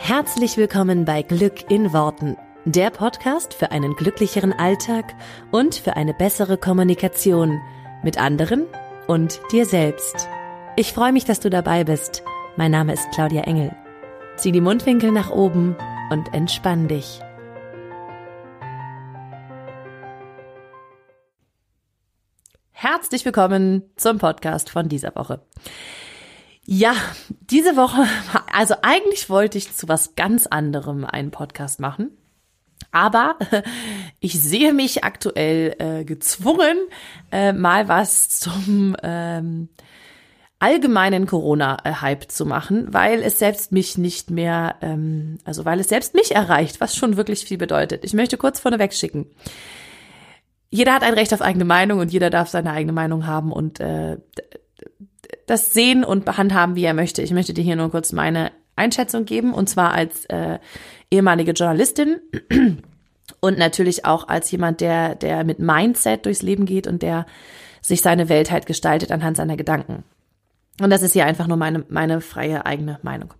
Herzlich willkommen bei Glück in Worten, der Podcast für einen glücklicheren Alltag und für eine bessere Kommunikation mit anderen und dir selbst. Ich freue mich, dass du dabei bist. Mein Name ist Claudia Engel. Zieh die Mundwinkel nach oben und entspann dich. Herzlich willkommen zum Podcast von dieser Woche. Ja, diese Woche, also eigentlich wollte ich zu was ganz anderem einen Podcast machen. Aber ich sehe mich aktuell äh, gezwungen, äh, mal was zum ähm, allgemeinen Corona-Hype zu machen, weil es selbst mich nicht mehr, ähm, also weil es selbst mich erreicht, was schon wirklich viel bedeutet. Ich möchte kurz vorneweg schicken. Jeder hat ein Recht auf eigene Meinung und jeder darf seine eigene Meinung haben und äh, das sehen und handhaben, wie er möchte. Ich möchte dir hier nur kurz meine Einschätzung geben und zwar als äh, ehemalige Journalistin und natürlich auch als jemand, der, der mit Mindset durchs Leben geht und der sich seine Welt halt gestaltet anhand seiner Gedanken. Und das ist hier einfach nur meine, meine freie eigene Meinung.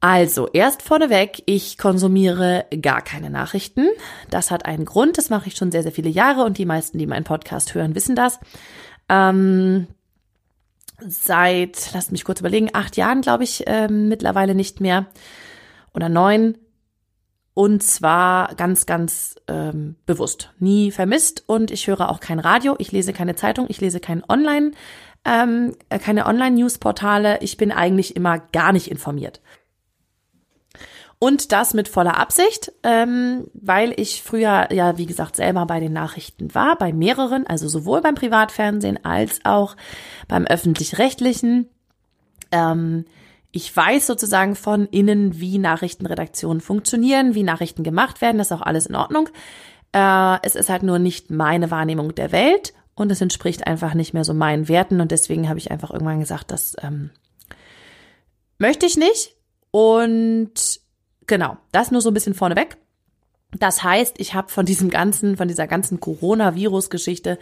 Also, erst vorneweg, ich konsumiere gar keine Nachrichten. Das hat einen Grund, das mache ich schon sehr, sehr viele Jahre und die meisten, die meinen Podcast hören, wissen das. Ähm, seit, lasst mich kurz überlegen, acht Jahren, glaube ich, äh, mittlerweile nicht mehr oder neun. Und zwar ganz, ganz ähm, bewusst. Nie vermisst und ich höre auch kein Radio, ich lese keine Zeitung, ich lese kein Online, ähm, keine Online-News-Portale. Ich bin eigentlich immer gar nicht informiert. Und das mit voller Absicht, ähm, weil ich früher ja, wie gesagt, selber bei den Nachrichten war, bei mehreren, also sowohl beim Privatfernsehen als auch beim öffentlich-rechtlichen. Ähm, ich weiß sozusagen von innen, wie Nachrichtenredaktionen funktionieren, wie Nachrichten gemacht werden, das ist auch alles in Ordnung. Äh, es ist halt nur nicht meine Wahrnehmung der Welt und es entspricht einfach nicht mehr so meinen Werten und deswegen habe ich einfach irgendwann gesagt, das ähm, möchte ich nicht. Und Genau, das nur so ein bisschen vorneweg. Das heißt, ich habe von diesem ganzen, von dieser ganzen Coronavirus-Geschichte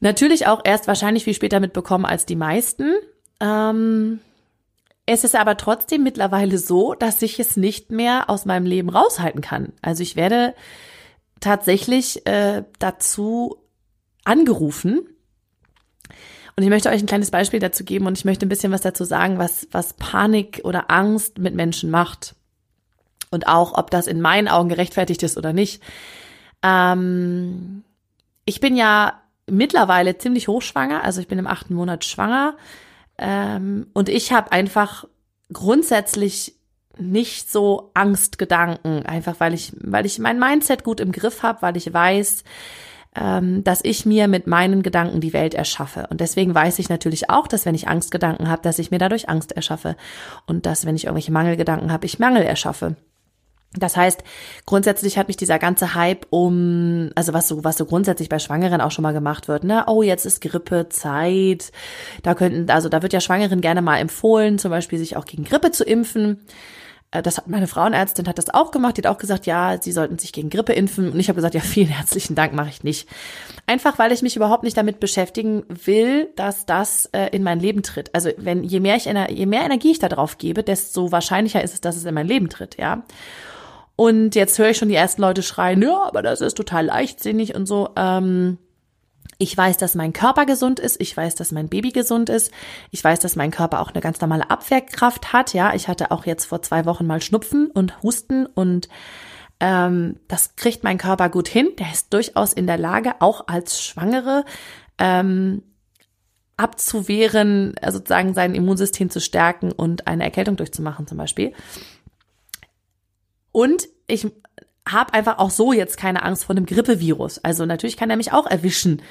natürlich auch erst wahrscheinlich viel später mitbekommen als die meisten. Ähm, es ist aber trotzdem mittlerweile so, dass ich es nicht mehr aus meinem Leben raushalten kann. Also ich werde tatsächlich äh, dazu angerufen. Und ich möchte euch ein kleines Beispiel dazu geben und ich möchte ein bisschen was dazu sagen, was, was Panik oder Angst mit Menschen macht und auch, ob das in meinen Augen gerechtfertigt ist oder nicht. Ähm, ich bin ja mittlerweile ziemlich hochschwanger, also ich bin im achten Monat schwanger ähm, und ich habe einfach grundsätzlich nicht so Angstgedanken, einfach weil ich, weil ich mein Mindset gut im Griff habe, weil ich weiß, ähm, dass ich mir mit meinen Gedanken die Welt erschaffe. Und deswegen weiß ich natürlich auch, dass wenn ich Angstgedanken habe, dass ich mir dadurch Angst erschaffe und dass wenn ich irgendwelche Mangelgedanken habe, ich Mangel erschaffe. Das heißt, grundsätzlich hat mich dieser ganze Hype um, also was so, was so grundsätzlich bei Schwangeren auch schon mal gemacht wird, ne? Oh, jetzt ist Grippezeit. Da könnten, also da wird ja Schwangeren gerne mal empfohlen, zum Beispiel sich auch gegen Grippe zu impfen. Äh, das hat meine Frauenärztin hat das auch gemacht. Die hat auch gesagt, ja, sie sollten sich gegen Grippe impfen. Und ich habe gesagt, ja, vielen herzlichen Dank, mache ich nicht. Einfach, weil ich mich überhaupt nicht damit beschäftigen will, dass das äh, in mein Leben tritt. Also wenn je mehr ich je mehr Energie ich da drauf gebe, desto wahrscheinlicher ist es, dass es in mein Leben tritt, ja. Und jetzt höre ich schon die ersten Leute schreien, ja, aber das ist total leichtsinnig und so. Ähm, ich weiß, dass mein Körper gesund ist. Ich weiß, dass mein Baby gesund ist. Ich weiß, dass mein Körper auch eine ganz normale Abwehrkraft hat. Ja, ich hatte auch jetzt vor zwei Wochen mal Schnupfen und Husten und ähm, das kriegt mein Körper gut hin. Der ist durchaus in der Lage, auch als Schwangere ähm, abzuwehren, sozusagen sein Immunsystem zu stärken und eine Erkältung durchzumachen zum Beispiel. Und ich habe einfach auch so jetzt keine Angst vor einem Grippevirus. Also natürlich kann er mich auch erwischen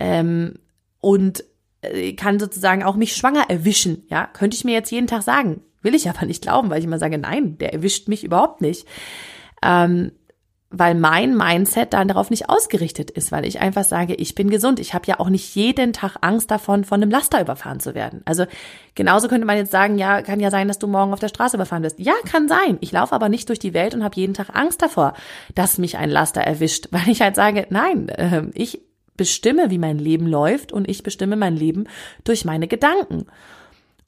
ähm, und äh, kann sozusagen auch mich schwanger erwischen. Ja, könnte ich mir jetzt jeden Tag sagen. Will ich aber nicht glauben, weil ich immer sage, nein, der erwischt mich überhaupt nicht. Ähm, weil mein Mindset dann darauf nicht ausgerichtet ist, weil ich einfach sage, ich bin gesund. Ich habe ja auch nicht jeden Tag Angst davon, von einem Laster überfahren zu werden. Also genauso könnte man jetzt sagen, ja, kann ja sein, dass du morgen auf der Straße überfahren wirst. Ja, kann sein. Ich laufe aber nicht durch die Welt und habe jeden Tag Angst davor, dass mich ein Laster erwischt, weil ich halt sage, nein, äh, ich bestimme, wie mein Leben läuft und ich bestimme mein Leben durch meine Gedanken.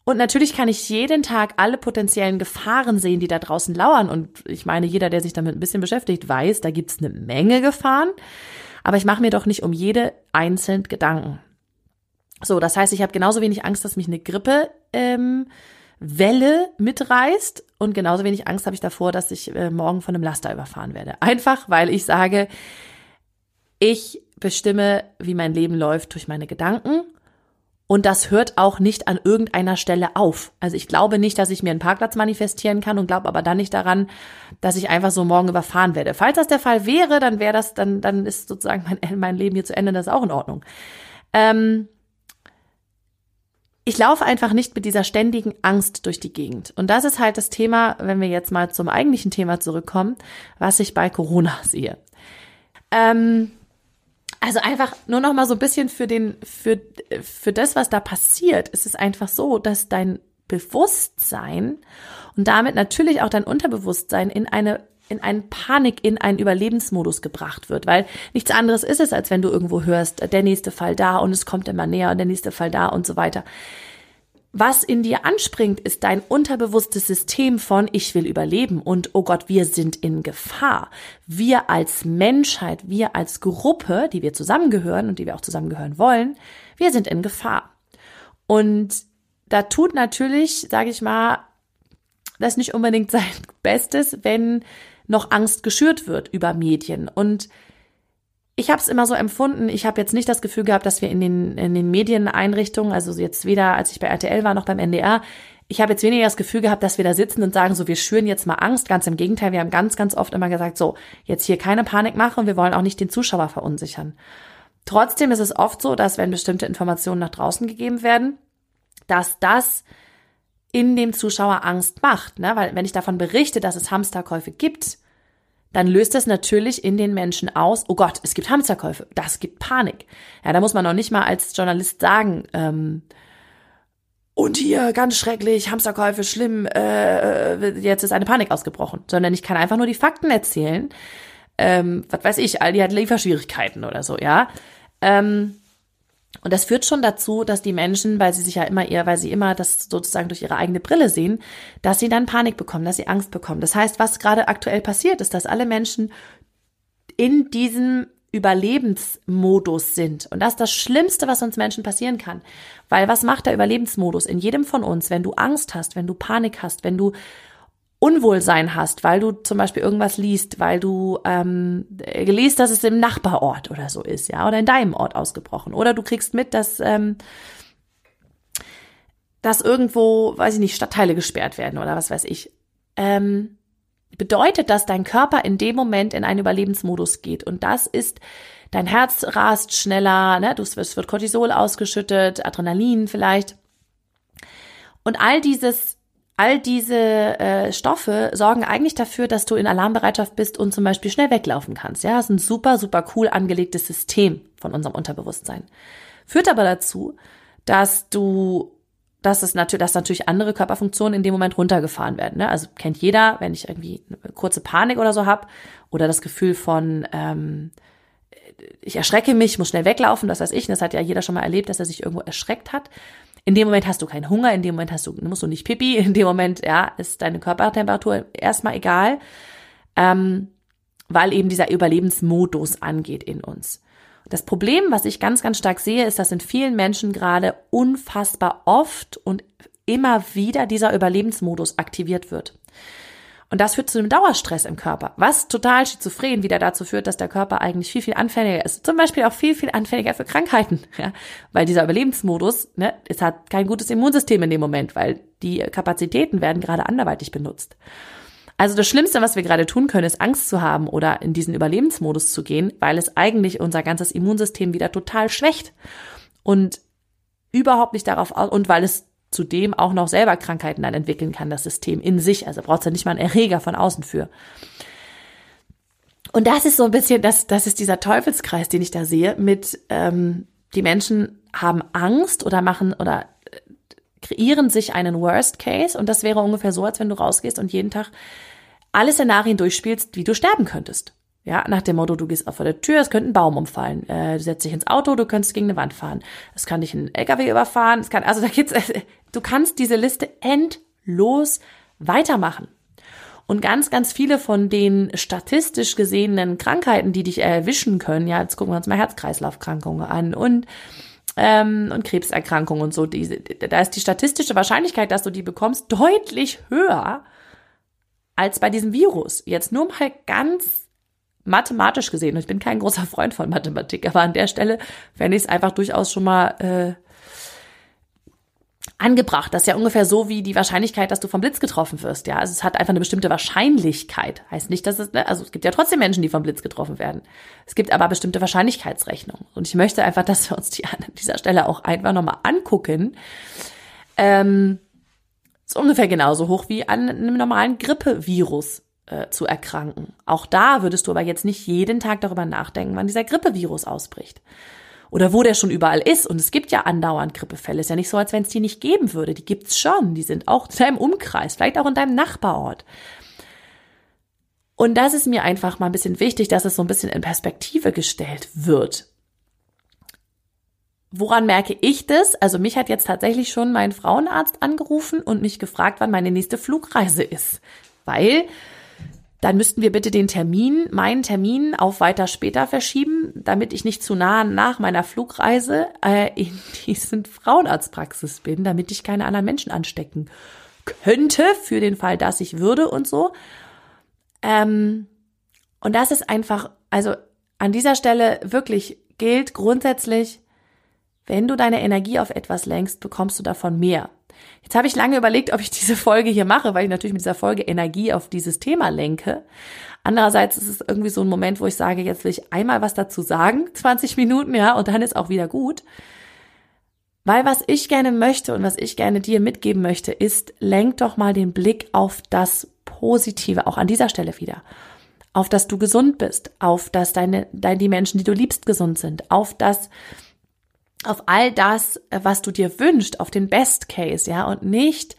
Und natürlich kann ich jeden Tag alle potenziellen Gefahren sehen, die da draußen lauern. Und ich meine, jeder, der sich damit ein bisschen beschäftigt, weiß, da gibt's eine Menge Gefahren. Aber ich mache mir doch nicht um jede einzeln Gedanken. So, das heißt, ich habe genauso wenig Angst, dass mich eine Grippe ähm, Welle mitreißt und genauso wenig Angst habe ich davor, dass ich äh, morgen von einem Laster überfahren werde. Einfach, weil ich sage, ich bestimme, wie mein Leben läuft durch meine Gedanken und das hört auch nicht an irgendeiner Stelle auf. Also ich glaube nicht, dass ich mir einen Parkplatz manifestieren kann und glaube aber dann nicht daran, dass ich einfach so morgen überfahren werde. Falls das der Fall wäre, dann wäre das, dann, dann ist sozusagen mein, mein Leben hier zu Ende, das ist auch in Ordnung. Ähm, ich laufe einfach nicht mit dieser ständigen Angst durch die Gegend. Und das ist halt das Thema, wenn wir jetzt mal zum eigentlichen Thema zurückkommen, was ich bei Corona sehe. Ähm, also einfach nur noch mal so ein bisschen für den, für, für das, was da passiert, ist es einfach so, dass dein Bewusstsein und damit natürlich auch dein Unterbewusstsein in eine in einen Panik, in einen Überlebensmodus gebracht wird, weil nichts anderes ist es, als wenn du irgendwo hörst, der nächste Fall da und es kommt immer näher und der nächste Fall da und so weiter. Was in dir anspringt, ist dein unterbewusstes System von ich will überleben und oh Gott, wir sind in Gefahr. Wir als Menschheit, wir als Gruppe, die wir zusammengehören und die wir auch zusammengehören wollen, wir sind in Gefahr. Und da tut natürlich, sage ich mal, das nicht unbedingt sein Bestes, wenn noch Angst geschürt wird über Medien. Und ich habe es immer so empfunden, ich habe jetzt nicht das Gefühl gehabt, dass wir in den, in den Medieneinrichtungen, also jetzt weder als ich bei RTL war noch beim NDR, ich habe jetzt weniger das Gefühl gehabt, dass wir da sitzen und sagen, so wir schüren jetzt mal Angst. Ganz im Gegenteil, wir haben ganz, ganz oft immer gesagt, so jetzt hier keine Panik machen, wir wollen auch nicht den Zuschauer verunsichern. Trotzdem ist es oft so, dass wenn bestimmte Informationen nach draußen gegeben werden, dass das in dem Zuschauer Angst macht. Ne? Weil wenn ich davon berichte, dass es Hamsterkäufe gibt, dann löst das natürlich in den Menschen aus, oh Gott, es gibt Hamsterkäufe, das gibt Panik. Ja, da muss man noch nicht mal als Journalist sagen, ähm, und hier ganz schrecklich, Hamsterkäufe, schlimm, äh, jetzt ist eine Panik ausgebrochen, sondern ich kann einfach nur die Fakten erzählen. Ähm, was weiß ich, Aldi hat Lieferschwierigkeiten oder so, ja. Ähm, und das führt schon dazu, dass die Menschen, weil sie sich ja immer eher, weil sie immer das sozusagen durch ihre eigene Brille sehen, dass sie dann Panik bekommen, dass sie Angst bekommen. Das heißt, was gerade aktuell passiert, ist, dass alle Menschen in diesem Überlebensmodus sind. Und das ist das Schlimmste, was uns Menschen passieren kann. Weil was macht der Überlebensmodus in jedem von uns, wenn du Angst hast, wenn du Panik hast, wenn du Unwohlsein hast, weil du zum Beispiel irgendwas liest, weil du ähm, liest, dass es im Nachbarort oder so ist, ja, oder in deinem Ort ausgebrochen. Oder du kriegst mit, dass, ähm, dass irgendwo, weiß ich nicht, Stadtteile gesperrt werden oder was weiß ich. Ähm, bedeutet, dass dein Körper in dem Moment in einen Überlebensmodus geht. Und das ist, dein Herz rast schneller, ne? es wird Cortisol ausgeschüttet, Adrenalin vielleicht. Und all dieses all diese äh, Stoffe sorgen eigentlich dafür, dass du in Alarmbereitschaft bist und zum Beispiel schnell weglaufen kannst. Ja, das ist ein super, super cool angelegtes System von unserem Unterbewusstsein. Führt aber dazu, dass du, dass es natürlich, dass natürlich andere Körperfunktionen in dem Moment runtergefahren werden. Ne? Also kennt jeder, wenn ich irgendwie eine kurze Panik oder so hab oder das Gefühl von ähm, ich erschrecke mich, muss schnell weglaufen, das weiß ich, das hat ja jeder schon mal erlebt, dass er sich irgendwo erschreckt hat. In dem Moment hast du keinen Hunger, in dem Moment hast du, musst du nicht pipi, in dem Moment, ja, ist deine Körpertemperatur erstmal egal, ähm, weil eben dieser Überlebensmodus angeht in uns. Das Problem, was ich ganz, ganz stark sehe, ist, dass in vielen Menschen gerade unfassbar oft und immer wieder dieser Überlebensmodus aktiviert wird. Und das führt zu einem Dauerstress im Körper, was total schizophren wieder dazu führt, dass der Körper eigentlich viel, viel anfälliger ist. Zum Beispiel auch viel, viel anfälliger für Krankheiten, ja? weil dieser Überlebensmodus, ne, es hat kein gutes Immunsystem in dem Moment, weil die Kapazitäten werden gerade anderweitig benutzt. Also das Schlimmste, was wir gerade tun können, ist Angst zu haben oder in diesen Überlebensmodus zu gehen, weil es eigentlich unser ganzes Immunsystem wieder total schwächt und überhaupt nicht darauf und weil es zudem auch noch selber Krankheiten dann entwickeln kann, das System in sich. Also braucht es ja nicht mal einen Erreger von außen für. Und das ist so ein bisschen, das, das ist dieser Teufelskreis, den ich da sehe, mit ähm, die Menschen haben Angst oder machen oder äh, kreieren sich einen Worst Case und das wäre ungefähr so, als wenn du rausgehst und jeden Tag alle Szenarien durchspielst, wie du sterben könntest. Ja, nach dem Motto, du gehst auf vor der Tür, es könnte ein Baum umfallen. Äh, du setzt dich ins Auto, du könntest gegen eine Wand fahren. Es kann dich ein LKW überfahren, es kann, also da gibt's, du kannst diese Liste endlos weitermachen. Und ganz, ganz viele von den statistisch gesehenen Krankheiten, die dich erwischen können, ja, jetzt gucken wir uns mal Herz-Kreislauf-Krankungen an und ähm, und Krebserkrankungen und so. Die, da ist die statistische Wahrscheinlichkeit, dass du die bekommst, deutlich höher als bei diesem Virus. Jetzt nur mal ganz mathematisch gesehen. Und ich bin kein großer Freund von Mathematik, aber an der Stelle fände ich es einfach durchaus schon mal äh, angebracht. Das ist ja ungefähr so wie die Wahrscheinlichkeit, dass du vom Blitz getroffen wirst. Ja, also es hat einfach eine bestimmte Wahrscheinlichkeit. Heißt nicht, dass es, ne? also es gibt ja trotzdem Menschen, die vom Blitz getroffen werden. Es gibt aber bestimmte Wahrscheinlichkeitsrechnungen. Und ich möchte einfach, dass wir uns die an dieser Stelle auch einfach nochmal angucken. Ähm, ist ungefähr genauso hoch wie an einem normalen Grippevirus äh, zu erkranken. Auch da würdest du aber jetzt nicht jeden Tag darüber nachdenken, wann dieser Grippevirus ausbricht oder wo der schon überall ist. Und es gibt ja andauernd Grippefälle. Ist ja nicht so, als wenn es die nicht geben würde. Die gibt's schon. Die sind auch in deinem Umkreis, vielleicht auch in deinem Nachbarort. Und das ist mir einfach mal ein bisschen wichtig, dass es so ein bisschen in Perspektive gestellt wird. Woran merke ich das? Also mich hat jetzt tatsächlich schon mein Frauenarzt angerufen und mich gefragt, wann meine nächste Flugreise ist. Weil dann müssten wir bitte den Termin, meinen Termin auf weiter später verschieben, damit ich nicht zu nah nach meiner Flugreise äh, in diesen Frauenarztpraxis bin, damit ich keine anderen Menschen anstecken könnte, für den Fall, dass ich würde und so. Ähm, und das ist einfach, also an dieser Stelle wirklich gilt grundsätzlich, wenn du deine Energie auf etwas lenkst, bekommst du davon mehr. Jetzt habe ich lange überlegt, ob ich diese Folge hier mache, weil ich natürlich mit dieser Folge Energie auf dieses Thema lenke. Andererseits ist es irgendwie so ein Moment, wo ich sage, jetzt will ich einmal was dazu sagen, 20 Minuten, ja, und dann ist auch wieder gut. Weil was ich gerne möchte und was ich gerne dir mitgeben möchte, ist, lenk doch mal den Blick auf das Positive, auch an dieser Stelle wieder. Auf dass du gesund bist, auf dass deine, deine, die Menschen, die du liebst, gesund sind, auf das, auf all das, äh, was du dir wünschst, auf den Best Case, ja, und nicht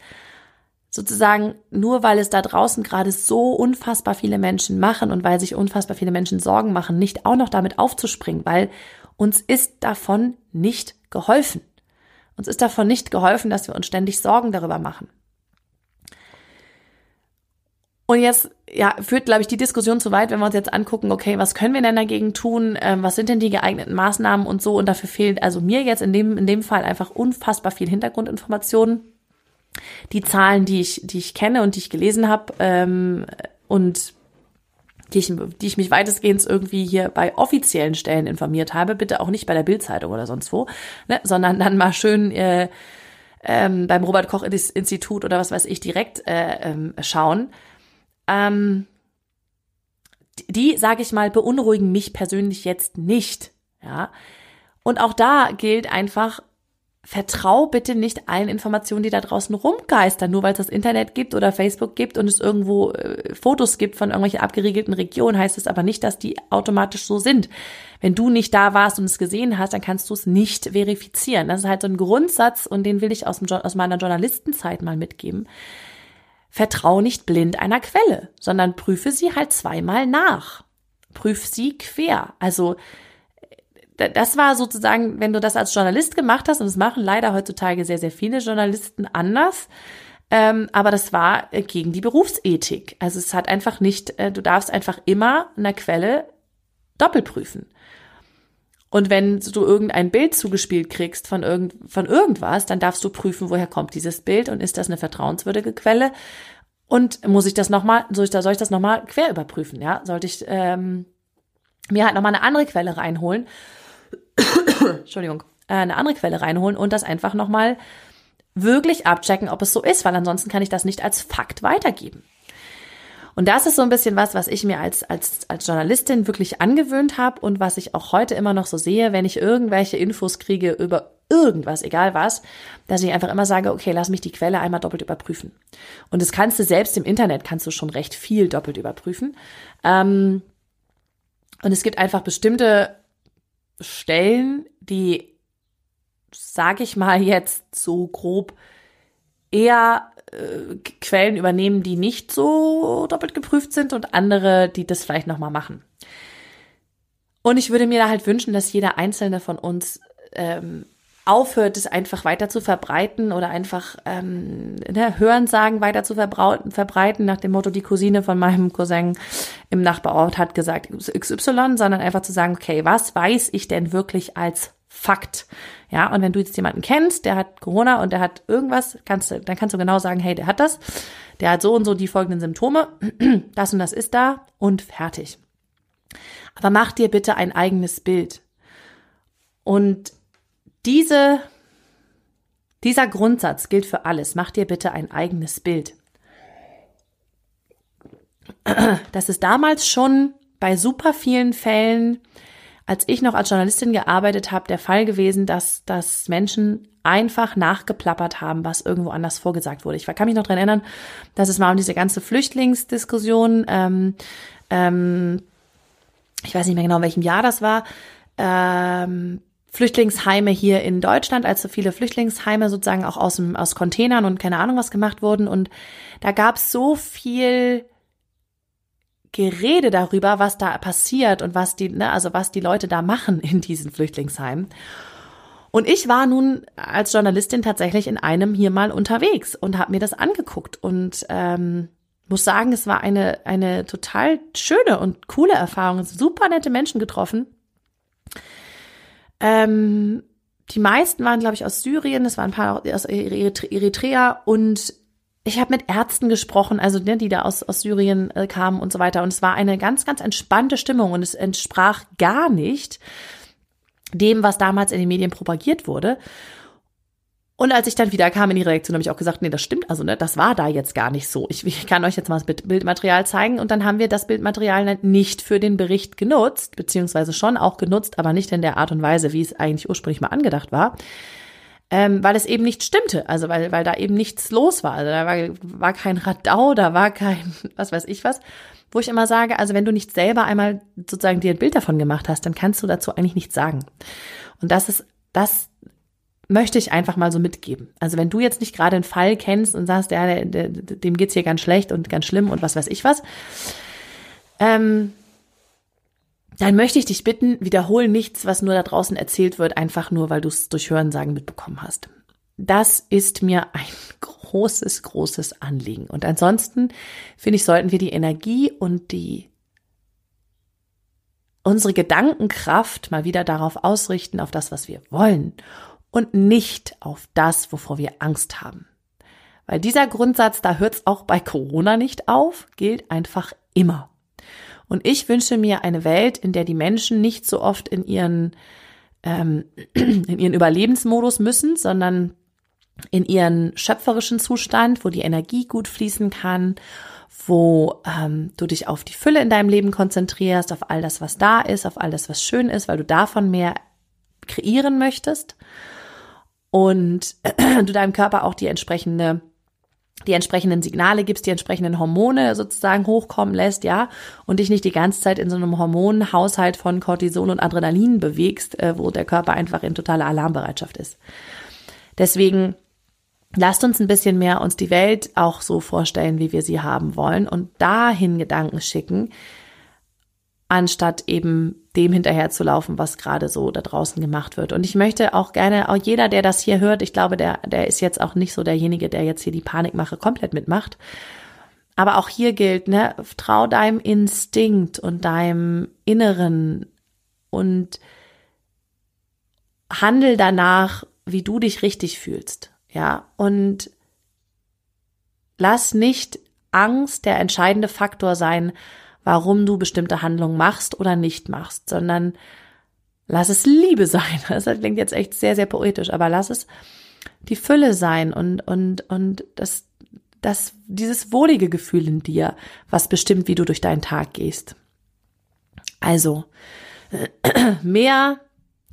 sozusagen nur weil es da draußen gerade so unfassbar viele Menschen machen und weil sich unfassbar viele Menschen Sorgen machen, nicht auch noch damit aufzuspringen, weil uns ist davon nicht geholfen. Uns ist davon nicht geholfen, dass wir uns ständig Sorgen darüber machen. Und jetzt ja, führt, glaube ich, die Diskussion zu weit, wenn wir uns jetzt angucken, okay, was können wir denn dagegen tun? Ähm, was sind denn die geeigneten Maßnahmen und so? Und dafür fehlt also mir jetzt in dem, in dem Fall einfach unfassbar viel Hintergrundinformationen. Die Zahlen, die ich, die ich kenne und die ich gelesen habe ähm, und die ich, die ich mich weitestgehend irgendwie hier bei offiziellen Stellen informiert habe, bitte auch nicht bei der Bildzeitung oder sonst wo, ne, sondern dann mal schön äh, ähm, beim Robert Koch Institut oder was weiß ich direkt äh, ähm, schauen ähm, die, sage ich mal, beunruhigen mich persönlich jetzt nicht. Ja. Und auch da gilt einfach, vertrau bitte nicht allen Informationen, die da draußen rumgeistern, nur weil es das Internet gibt oder Facebook gibt und es irgendwo äh, Fotos gibt von irgendwelchen abgeriegelten Regionen, heißt es aber nicht, dass die automatisch so sind. Wenn du nicht da warst und es gesehen hast, dann kannst du es nicht verifizieren. Das ist halt so ein Grundsatz und den will ich aus, dem, aus meiner Journalistenzeit mal mitgeben. Vertrau nicht blind einer Quelle, sondern prüfe sie halt zweimal nach. Prüf sie quer. Also das war sozusagen, wenn du das als Journalist gemacht hast, und das machen leider heutzutage sehr, sehr viele Journalisten anders, ähm, aber das war gegen die Berufsethik. Also es hat einfach nicht, äh, du darfst einfach immer einer Quelle doppelprüfen. Und wenn du irgendein Bild zugespielt kriegst von, irgend, von irgendwas, dann darfst du prüfen, woher kommt dieses Bild und ist das eine vertrauenswürdige Quelle? Und muss ich das nochmal, soll ich, soll das nochmal quer überprüfen? Ja, sollte ich ähm, mir halt nochmal eine andere Quelle reinholen? Entschuldigung, äh, eine andere Quelle reinholen und das einfach nochmal wirklich abchecken, ob es so ist, weil ansonsten kann ich das nicht als Fakt weitergeben. Und das ist so ein bisschen was, was ich mir als, als, als Journalistin wirklich angewöhnt habe und was ich auch heute immer noch so sehe, wenn ich irgendwelche Infos kriege über irgendwas, egal was, dass ich einfach immer sage, okay, lass mich die Quelle einmal doppelt überprüfen. Und das kannst du selbst im Internet, kannst du schon recht viel doppelt überprüfen. Ähm, und es gibt einfach bestimmte Stellen, die, sage ich mal jetzt so grob, eher äh, Quellen übernehmen, die nicht so doppelt geprüft sind und andere, die das vielleicht nochmal machen. Und ich würde mir da halt wünschen, dass jeder einzelne von uns ähm, aufhört, es einfach weiter zu verbreiten oder einfach ähm, ne, Hörensagen weiter zu verbreiten, nach dem Motto, die Cousine von meinem Cousin im Nachbarort hat gesagt XY, sondern einfach zu sagen, okay, was weiß ich denn wirklich als Fakt? Ja, und wenn du jetzt jemanden kennst, der hat Corona und der hat irgendwas, kannst du, dann kannst du genau sagen, hey, der hat das, der hat so und so die folgenden Symptome, das und das ist da und fertig. Aber mach dir bitte ein eigenes Bild. Und diese, dieser Grundsatz gilt für alles. Mach dir bitte ein eigenes Bild. Das ist damals schon bei super vielen Fällen, als ich noch als Journalistin gearbeitet habe, der Fall gewesen, dass, dass Menschen einfach nachgeplappert haben, was irgendwo anders vorgesagt wurde. Ich kann mich noch dran erinnern, dass es mal um diese ganze Flüchtlingsdiskussion, ähm, ähm, ich weiß nicht mehr genau, in welchem Jahr das war, ähm, Flüchtlingsheime hier in Deutschland, als so viele Flüchtlingsheime sozusagen auch aus, dem, aus Containern und keine Ahnung was gemacht wurden. Und da gab es so viel Gerede darüber, was da passiert und was die, ne, also was die Leute da machen in diesen Flüchtlingsheimen. Und ich war nun als Journalistin tatsächlich in einem hier mal unterwegs und habe mir das angeguckt und ähm, muss sagen, es war eine, eine total schöne und coole Erfahrung. Super nette Menschen getroffen. Ähm, die meisten waren, glaube ich, aus Syrien, es waren ein paar aus Eritrea und ich habe mit Ärzten gesprochen, also ne, die da aus, aus Syrien äh, kamen und so weiter. Und es war eine ganz, ganz entspannte Stimmung und es entsprach gar nicht dem, was damals in den Medien propagiert wurde. Und als ich dann wieder kam in die Reaktion, habe ich auch gesagt, nee, das stimmt, also ne, das war da jetzt gar nicht so. Ich, ich kann euch jetzt mal das Bildmaterial zeigen und dann haben wir das Bildmaterial nicht für den Bericht genutzt, beziehungsweise schon auch genutzt, aber nicht in der Art und Weise, wie es eigentlich ursprünglich mal angedacht war. Ähm, weil es eben nicht stimmte, also weil, weil da eben nichts los war. Also da war, war kein Radau, da war kein, was weiß ich was. Wo ich immer sage, also wenn du nicht selber einmal sozusagen dir ein Bild davon gemacht hast, dann kannst du dazu eigentlich nichts sagen. Und das ist, das möchte ich einfach mal so mitgeben. Also wenn du jetzt nicht gerade einen Fall kennst und sagst, ja, der, der, dem geht's hier ganz schlecht und ganz schlimm und was weiß ich was, ähm, dann möchte ich dich bitten, wiederhol nichts, was nur da draußen erzählt wird, einfach nur, weil du es durch Hörensagen mitbekommen hast. Das ist mir ein großes, großes Anliegen. Und ansonsten finde ich, sollten wir die Energie und die unsere Gedankenkraft mal wieder darauf ausrichten, auf das, was wir wollen und nicht auf das, wovor wir Angst haben. Weil dieser Grundsatz, da hört es auch bei Corona nicht auf, gilt einfach immer. Und ich wünsche mir eine Welt, in der die Menschen nicht so oft in ihren, ähm, in ihren Überlebensmodus müssen, sondern in ihren schöpferischen Zustand, wo die Energie gut fließen kann, wo ähm, du dich auf die Fülle in deinem Leben konzentrierst, auf all das, was da ist, auf all das, was schön ist, weil du davon mehr kreieren möchtest. Und du deinem Körper auch die entsprechende die entsprechenden Signale gibst, die entsprechenden Hormone sozusagen hochkommen lässt, ja, und dich nicht die ganze Zeit in so einem Hormonhaushalt von Cortison und Adrenalin bewegst, äh, wo der Körper einfach in totaler Alarmbereitschaft ist. Deswegen lasst uns ein bisschen mehr uns die Welt auch so vorstellen, wie wir sie haben wollen und dahin Gedanken schicken, anstatt eben dem hinterherzulaufen, was gerade so da draußen gemacht wird. Und ich möchte auch gerne, auch jeder, der das hier hört, ich glaube, der, der ist jetzt auch nicht so derjenige, der jetzt hier die Panikmache komplett mitmacht. Aber auch hier gilt, ne, trau deinem Instinkt und deinem Inneren und handel danach, wie du dich richtig fühlst. Ja, und lass nicht Angst der entscheidende Faktor sein, warum du bestimmte Handlungen machst oder nicht machst, sondern lass es Liebe sein. Das klingt jetzt echt sehr, sehr poetisch, aber lass es die Fülle sein und, und, und das, das, dieses wohlige Gefühl in dir, was bestimmt, wie du durch deinen Tag gehst. Also, mehr,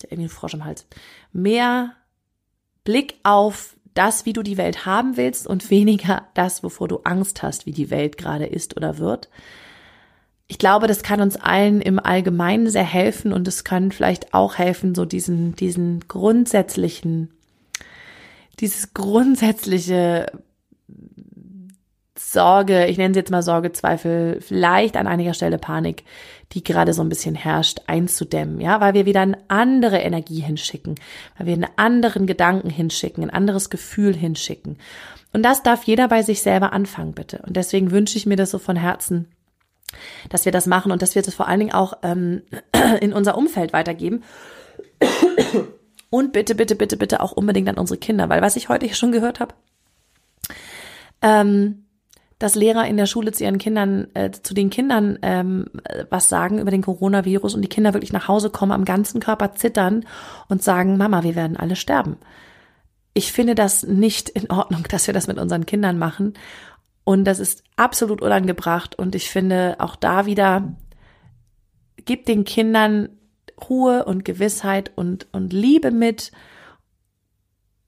irgendwie ein Frosch im Hals, mehr Blick auf das, wie du die Welt haben willst und weniger das, wovor du Angst hast, wie die Welt gerade ist oder wird ich glaube, das kann uns allen im Allgemeinen sehr helfen und es kann vielleicht auch helfen, so diesen, diesen grundsätzlichen, dieses grundsätzliche Sorge, ich nenne sie jetzt mal Sorge, Zweifel, vielleicht an einiger Stelle Panik, die gerade so ein bisschen herrscht, einzudämmen, ja, weil wir wieder eine andere Energie hinschicken, weil wir einen anderen Gedanken hinschicken, ein anderes Gefühl hinschicken. Und das darf jeder bei sich selber anfangen, bitte. Und deswegen wünsche ich mir das so von Herzen, dass wir das machen und dass wir das vor allen Dingen auch ähm, in unser Umfeld weitergeben. Und bitte, bitte, bitte, bitte auch unbedingt an unsere Kinder, weil was ich heute schon gehört habe, ähm, dass Lehrer in der Schule zu ihren Kindern, äh, zu den Kindern ähm, was sagen über den Coronavirus und die Kinder wirklich nach Hause kommen, am ganzen Körper zittern und sagen, Mama, wir werden alle sterben. Ich finde das nicht in Ordnung, dass wir das mit unseren Kindern machen. Und das ist absolut unangebracht. Und ich finde auch da wieder, gibt den Kindern Ruhe und Gewissheit und, und Liebe mit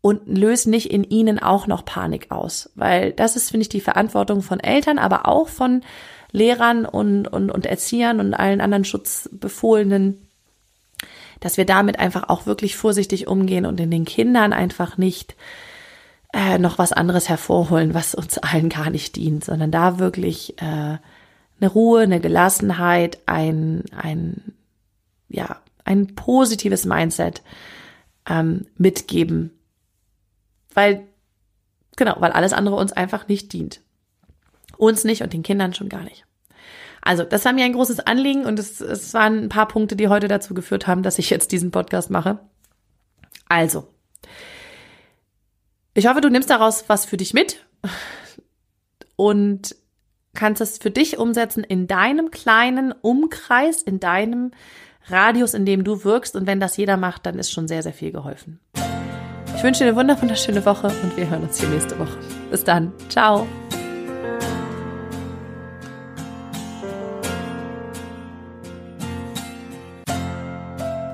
und löst nicht in ihnen auch noch Panik aus. Weil das ist, finde ich, die Verantwortung von Eltern, aber auch von Lehrern und, und, und Erziehern und allen anderen Schutzbefohlenen, dass wir damit einfach auch wirklich vorsichtig umgehen und in den Kindern einfach nicht äh, noch was anderes hervorholen, was uns allen gar nicht dient, sondern da wirklich äh, eine Ruhe, eine Gelassenheit, ein, ein, ja, ein positives Mindset ähm, mitgeben weil, genau, weil alles andere uns einfach nicht dient. Uns nicht und den Kindern schon gar nicht. Also, das war mir ein großes Anliegen und es, es waren ein paar Punkte, die heute dazu geführt haben, dass ich jetzt diesen Podcast mache. Also, ich hoffe, du nimmst daraus was für dich mit und kannst es für dich umsetzen in deinem kleinen Umkreis, in deinem Radius, in dem du wirkst. Und wenn das jeder macht, dann ist schon sehr, sehr viel geholfen. Ich wünsche dir eine wunderschöne Woche und wir hören uns hier nächste Woche. Bis dann. Ciao.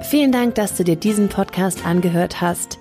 Vielen Dank, dass du dir diesen Podcast angehört hast.